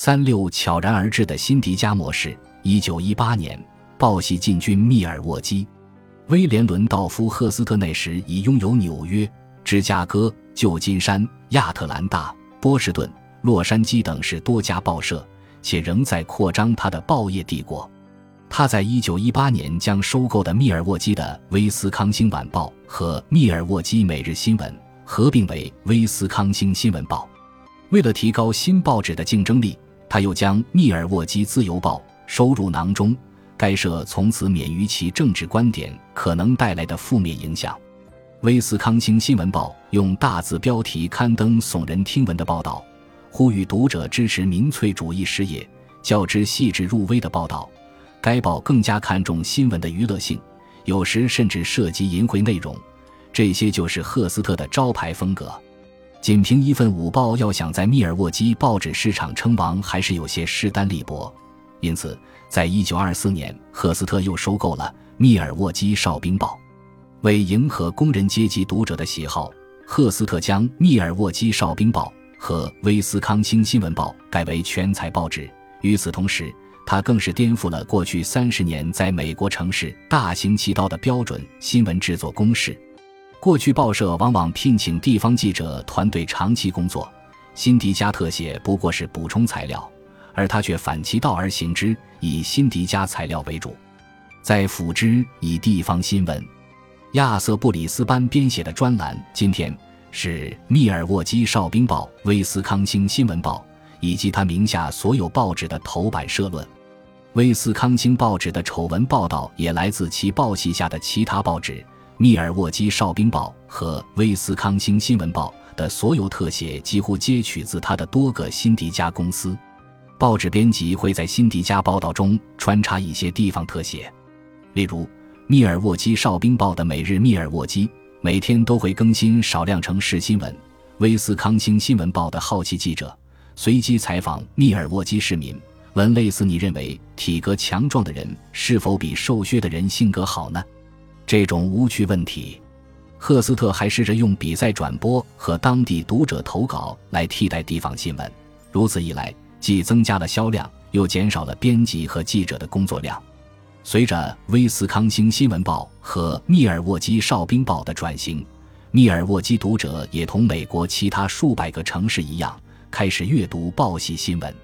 三六悄然而至的辛迪加模式。一九一八年，报系进军密尔沃基。威廉·伦道夫·赫斯特那时已拥有纽约、芝加哥、旧金山、亚特兰大、波士顿、洛杉矶等市多家报社，且仍在扩张他的报业帝国。他在一九一八年将收购的密尔沃基的《威斯康星晚报》和《密尔沃基每日新闻》合并为《威斯康星新闻报》。为了提高新报纸的竞争力。他又将《密尔沃基自由报》收入囊中，该社从此免于其政治观点可能带来的负面影响。《威斯康星新闻报》用大字标题刊登耸人听闻的报道，呼吁读者支持民粹主义事业，较之细致入微的报道。该报更加看重新闻的娱乐性，有时甚至涉及淫秽内容。这些就是赫斯特的招牌风格。仅凭一份午报，要想在密尔沃基报纸市场称王，还是有些势单力薄。因此，在一九二四年，赫斯特又收购了《密尔沃基哨兵报》。为迎合工人阶级读者的喜好，赫斯特将《密尔沃基哨兵报》和《威斯康星新闻报》改为全彩报纸。与此同时，他更是颠覆了过去三十年在美国城市大行其道的标准新闻制作公式。过去报社往往聘请地方记者团队长期工作，辛迪加特写不过是补充材料，而他却反其道而行之，以辛迪加材料为主，在辅之以地方新闻。亚瑟布里斯班编写的专栏今天是《密尔沃基哨兵报》《威斯康星新闻报》以及他名下所有报纸的头版社论。威斯康星报纸的丑闻报道也来自其报系下的其他报纸。密尔沃基哨兵报和威斯康星新闻报的所有特写几乎皆取自他的多个辛迪加公司。报纸编辑会在辛迪加报道中穿插一些地方特写，例如密尔沃基哨兵报的每日密尔沃基每天都会更新少量城市新闻。威斯康星新闻报的好奇记者随机采访密尔沃基市民，问类似：“你认为体格强壮的人是否比瘦削的人性格好呢？”这种无趣问题，赫斯特还试着用比赛转播和当地读者投稿来替代地方新闻。如此一来，既增加了销量，又减少了编辑和记者的工作量。随着《威斯康星新闻报》和《密尔沃基哨兵报》的转型，密尔沃基读者也同美国其他数百个城市一样，开始阅读报系新闻。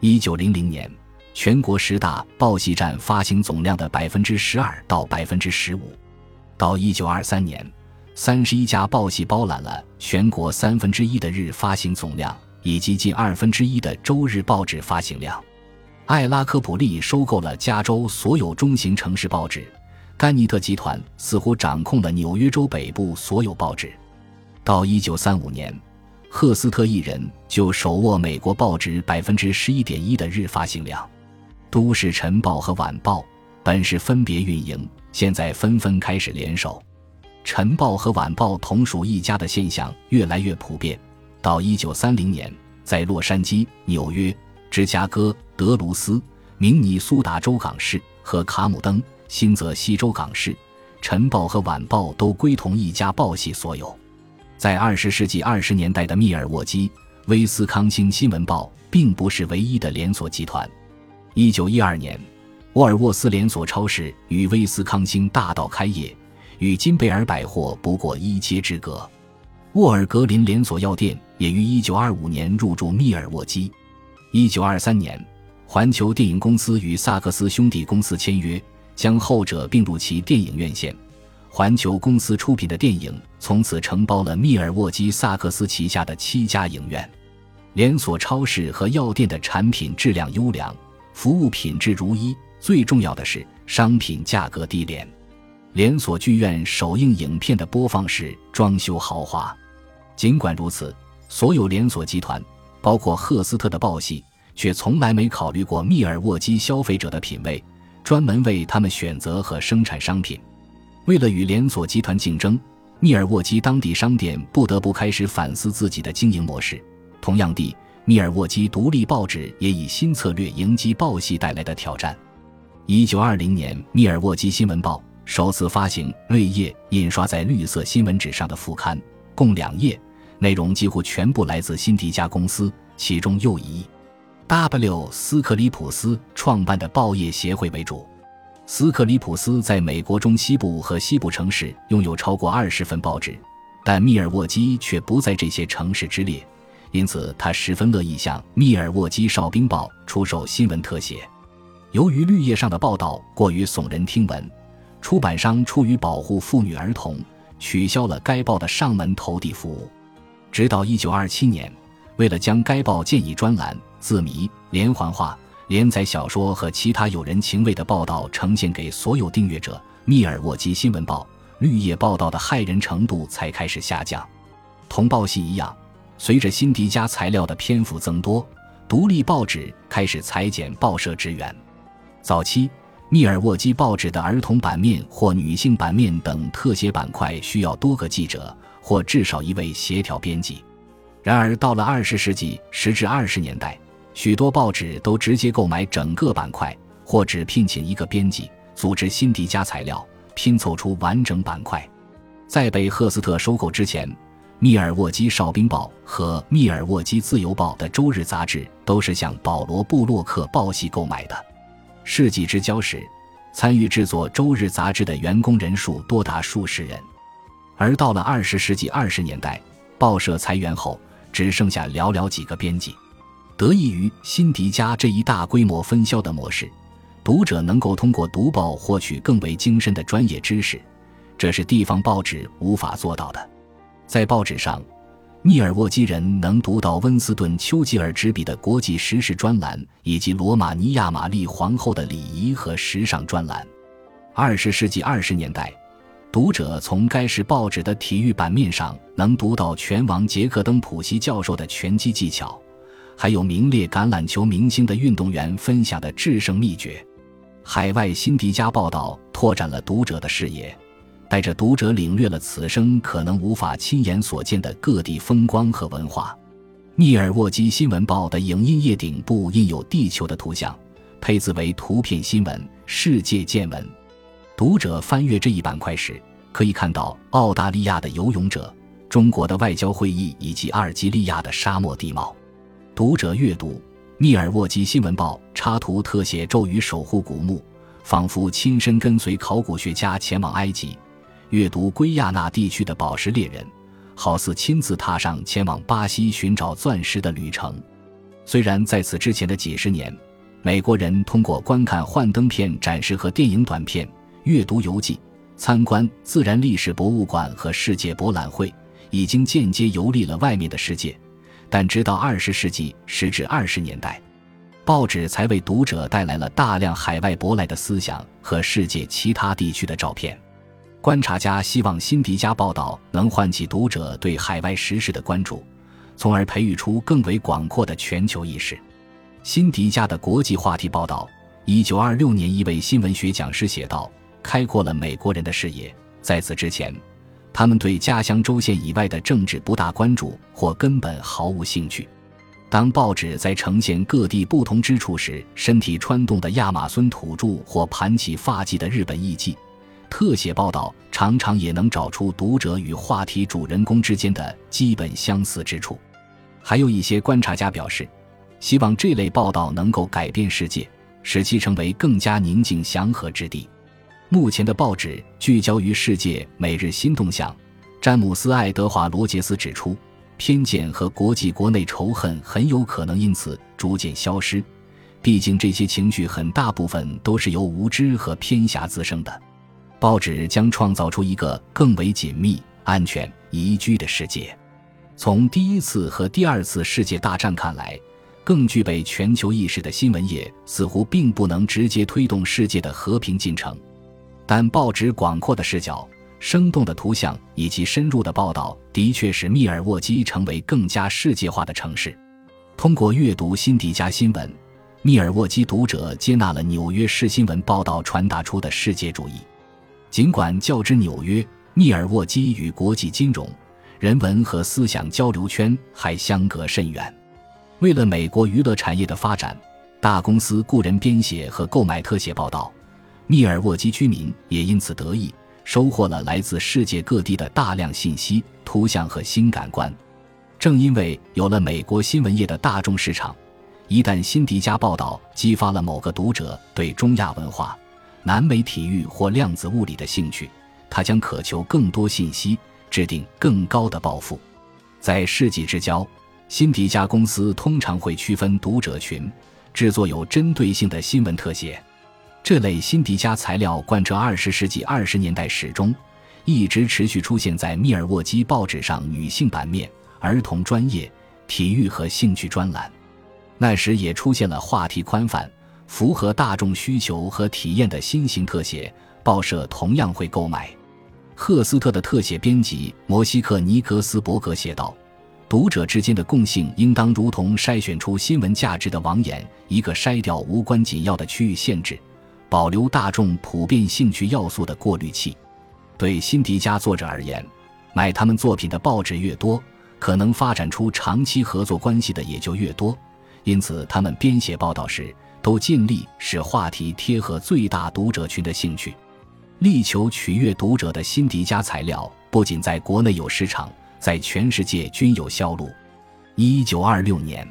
一九零零年。全国十大报系占发行总量的百分之十二到百分之十五，到一九二三年，三十一家报系包揽了全国三分之一的日发行总量，以及近二分之一的周日报纸发行量。艾拉科普利收购了加州所有中型城市报纸，甘尼特集团似乎掌控了纽约州北部所有报纸。到一九三五年，赫斯特一人就手握美国报纸百分之十一点一的日发行量。都市晨报和晚报本是分别运营，现在纷纷开始联手。晨报和晚报同属一家的现象越来越普遍。到一九三零年，在洛杉矶、纽约、芝加哥、德卢斯、明尼苏达州港市和卡姆登、新泽西州港市，晨报和晚报都归同一家报系所有。在二十世纪二十年代的密尔沃基，威斯康星新闻报并不是唯一的连锁集团。一九一二年，沃尔沃斯连锁超市与威斯康星大道开业，与金贝尔百货不过一街之隔。沃尔格林连锁药店也于一九二五年入驻密尔沃基。一九二三年，环球电影公司与萨克斯兄弟公司签约，将后者并入其电影院线。环球公司出品的电影从此承包了密尔沃基萨克斯旗下的七家影院。连锁超市和药店的产品质量优良。服务品质如一，最重要的是商品价格低廉。连锁剧院首映影片的播放室装修豪华。尽管如此，所有连锁集团，包括赫斯特的报系，却从来没考虑过密尔沃基消费者的品味，专门为他们选择和生产商品。为了与连锁集团竞争，密尔沃基当地商店不得不开始反思自己的经营模式。同样地。密尔沃基独立报纸也以新策略迎击报系带来的挑战。一九二零年，密尔沃基新闻报首次发行绿页印刷在绿色新闻纸上的副刊，共两页，内容几乎全部来自辛迪加公司，其中又以 W. 斯克里普斯创办的报业协会为主。斯克里普斯在美国中西部和西部城市拥有超过二十份报纸，但密尔沃基却不在这些城市之列，因此他十分乐意向《密尔沃基哨兵报》出售新闻特写。由于绿叶上的报道过于耸人听闻，出版商出于保护妇女儿童，取消了该报的上门投递服务。直到一九二七年，为了将该报建议专栏、字谜、连环画、连载小说和其他有人情味的报道呈现给所有订阅者，《密尔沃基新闻报》绿叶报道的骇人程度才开始下降。同报系一样，随着辛迪加材料的篇幅增多，独立报纸开始裁减报社职员。早期，密尔沃基报纸的儿童版面或女性版面等特写板块需要多个记者。或至少一位协调编辑。然而，到了二十世纪十至二十年代，许多报纸都直接购买整个板块，或只聘请一个编辑组织辛迪加材料，拼凑出完整板块。在被赫斯特收购之前，密尔沃基哨兵报和密尔沃基自由报的周日杂志都是向保罗布洛克报系购买的。世纪之交时，参与制作周日杂志的员工人数多达数十人。而到了二十世纪二十年代，报社裁员后，只剩下寥寥几个编辑。得益于辛迪加这一大规模分销的模式，读者能够通过读报获取更为精深的专业知识，这是地方报纸无法做到的。在报纸上，密尔沃基人能读到温斯顿·丘吉尔执笔的国际时事专栏，以及罗马尼亚玛丽皇后的礼仪和时尚专栏。二十世纪二十年代。读者从该市报纸的体育版面上能读到拳王杰克登普西教授的拳击技巧，还有名列橄榄球明星的运动员分享的制胜秘诀。海外辛迪加报道拓展了读者的视野，带着读者领略了此生可能无法亲眼所见的各地风光和文化。密尔沃基新闻报的影印页顶部印有地球的图像，配字为“图片新闻世界见闻”。读者翻阅这一板块时，可以看到澳大利亚的游泳者、中国的外交会议以及阿尔及利亚的沙漠地貌。读者阅读《密尔沃基新闻报》插图特写，咒语守护古墓，仿佛亲身跟随考古学家前往埃及；阅读圭亚那地区的宝石猎人，好似亲自踏上前往巴西寻找钻石的旅程。虽然在此之前的几十年，美国人通过观看幻灯片展示和电影短片。阅读游记、参观自然历史博物馆和世界博览会，已经间接游历了外面的世界。但直到二十世纪十至二十年代，报纸才为读者带来了大量海外舶来的思想和世界其他地区的照片。观察家希望辛迪加报道能唤起读者对海外时事的关注，从而培育出更为广阔的全球意识。辛迪加的国际话题报道，一九二六年，一位新闻学讲师写道。开阔了美国人的视野。在此之前，他们对家乡州县以外的政治不大关注，或根本毫无兴趣。当报纸在呈现各地不同之处时，身体穿洞的亚马孙土著或盘起发髻的日本艺妓，特写报道常常也能找出读者与话题主人公之间的基本相似之处。还有一些观察家表示，希望这类报道能够改变世界，使其成为更加宁静祥和之地。目前的报纸聚焦于世界每日新动向。詹姆斯·爱德华·罗杰斯指出，偏见和国际国内仇恨很有可能因此逐渐消失。毕竟，这些情绪很大部分都是由无知和偏狭滋生的。报纸将创造出一个更为紧密、安全、宜居的世界。从第一次和第二次世界大战看来，更具备全球意识的新闻业似乎并不能直接推动世界的和平进程。但报纸广阔的视角、生动的图像以及深入的报道，的确使密尔沃基成为更加世界化的城市。通过阅读辛迪加新闻，密尔沃基读者接纳了纽约市新闻报道传达出的世界主义。尽管较之纽约，密尔沃基与国际金融、人文和思想交流圈还相隔甚远。为了美国娱乐产业的发展，大公司雇人编写和购买特写报道。密尔沃基居民也因此得益，收获了来自世界各地的大量信息、图像和新感官。正因为有了美国新闻业的大众市场，一旦辛迪加报道激发了某个读者对中亚文化、南美体育或量子物理的兴趣，他将渴求更多信息，制定更高的抱负。在世纪之交，辛迪加公司通常会区分读者群，制作有针对性的新闻特写。这类辛迪加材料贯彻二十世纪二十年代始终，一直持续出现在密尔沃基报纸上女性版面、儿童专业、体育和兴趣专栏。那时也出现了话题宽泛、符合大众需求和体验的新型特写，报社同样会购买。赫斯特的特写编辑摩西克尼格斯伯格写道：“读者之间的共性应当如同筛选出新闻价值的网眼，一个筛掉无关紧要的区域限制，保留大众普遍兴趣要素的过滤器。对辛迪加作者而言，买他们作品的报纸越多，可能发展出长期合作关系的也就越多。”因此，他们编写报道时都尽力使话题贴合最大读者群的兴趣，力求取悦读者的辛迪加材料不仅在国内有市场，在全世界均有销路。一九二六年，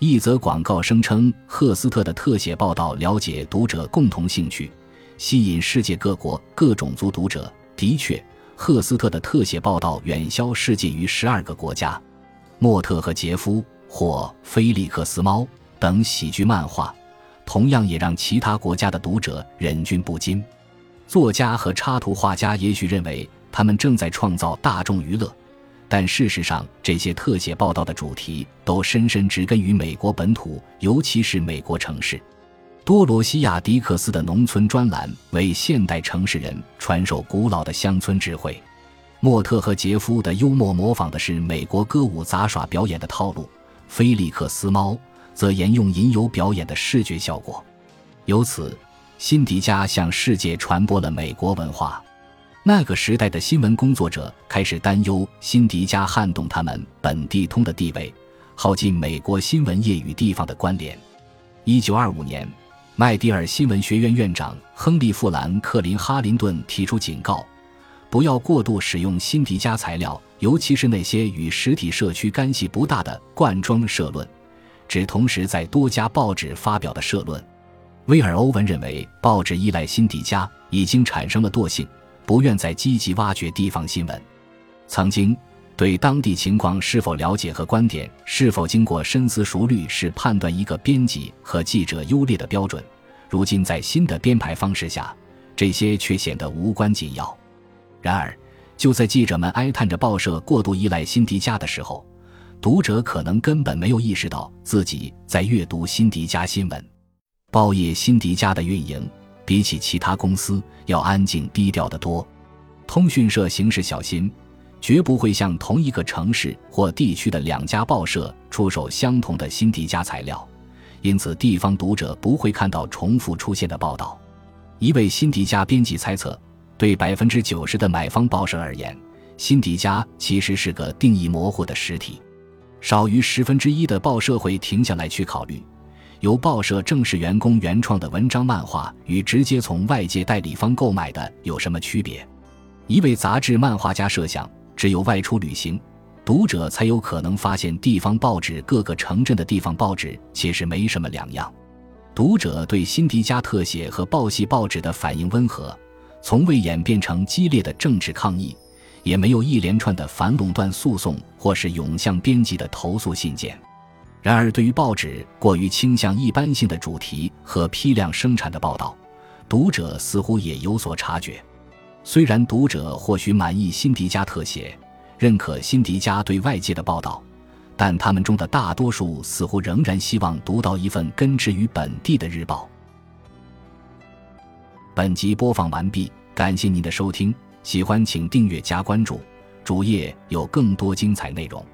一则广告声称赫斯特的特写报道了解读者共同兴趣，吸引世界各国各种族读者。的确，赫斯特的特写报道远销世界于十二个国家。莫特和杰夫。或《菲利克斯猫》等喜剧漫画，同样也让其他国家的读者忍俊不禁。作家和插图画家也许认为他们正在创造大众娱乐，但事实上，这些特写报道的主题都深深植根于美国本土，尤其是美国城市。多罗西亚·迪克斯的农村专栏为现代城市人传授古老的乡村智慧。莫特和杰夫的幽默模仿的是美国歌舞杂耍表演的套路。菲利克斯猫则沿用吟游表演的视觉效果，由此，辛迪加向世界传播了美国文化。那个时代的新闻工作者开始担忧辛迪加撼动他们本地通的地位，耗尽美国新闻业与地方的关联。一九二五年，麦迪尔新闻学院院长亨利·富兰克林·哈林顿提出警告。不要过度使用辛迪加材料，尤其是那些与实体社区干系不大的罐装社论，指同时在多家报纸发表的社论。威尔·欧文认为，报纸依赖辛迪加已经产生了惰性，不愿再积极挖掘地方新闻。曾经对当地情况是否了解和观点是否经过深思熟虑是判断一个编辑和记者优劣的标准，如今在新的编排方式下，这些却显得无关紧要。然而，就在记者们哀叹着报社过度依赖辛迪加的时候，读者可能根本没有意识到自己在阅读辛迪加新闻。报业辛迪加的运营比起其他公司要安静低调得多。通讯社行事小心，绝不会向同一个城市或地区的两家报社出售相同的辛迪加材料，因此地方读者不会看到重复出现的报道。一位辛迪加编辑猜测。对百分之九十的买方报社而言，辛迪加其实是个定义模糊的实体。少于十分之一的报社会停下来去考虑，由报社正式员工原创的文章漫画与直接从外界代理方购买的有什么区别。一位杂志漫画家设想，只有外出旅行，读者才有可能发现地方报纸各个城镇的地方报纸其实没什么两样。读者对辛迪加特写和报系报纸的反应温和。从未演变成激烈的政治抗议，也没有一连串的反垄断诉讼或是涌向编辑的投诉信件。然而，对于报纸过于倾向一般性的主题和批量生产的报道，读者似乎也有所察觉。虽然读者或许满意辛迪加特写，认可辛迪加对外界的报道，但他们中的大多数似乎仍然希望读到一份根植于本地的日报。本集播放完毕，感谢您的收听，喜欢请订阅加关注，主页有更多精彩内容。